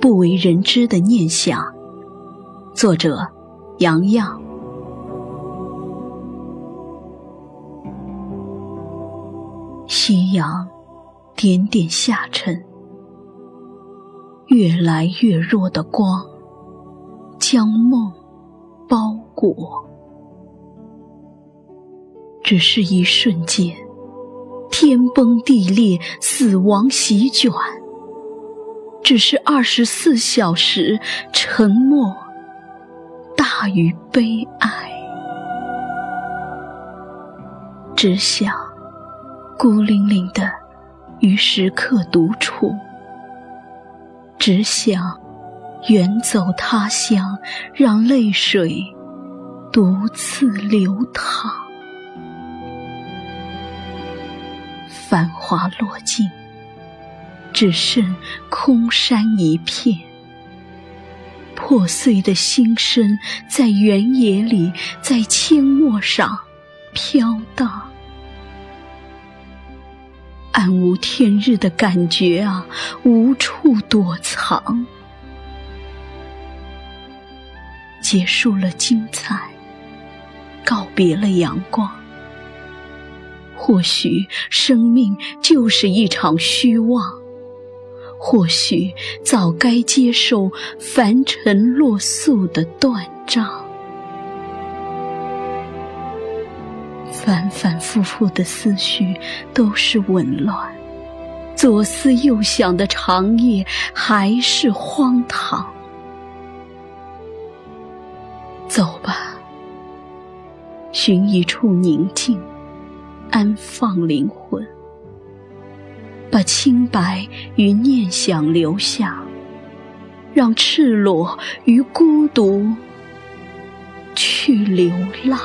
不为人知的念想。作者：杨洋。夕阳点点下沉，越来越弱的光将梦包裹。只是一瞬间，天崩地裂，死亡席卷；只是二十四小时，沉默大于悲哀。只想孤零零的与时刻独处，只想远走他乡，让泪水独自流淌。繁华落尽，只剩空山一片。破碎的心声在原野里，在阡陌上飘荡。暗无天日的感觉啊，无处躲藏。结束了精彩，告别了阳光。或许生命就是一场虚妄，或许早该接受凡尘落素的断章。反反复复的思绪都是紊乱，左思右想的长夜还是荒唐。走吧，寻一处宁静。安放灵魂，把清白与念想留下，让赤裸与孤独去流浪。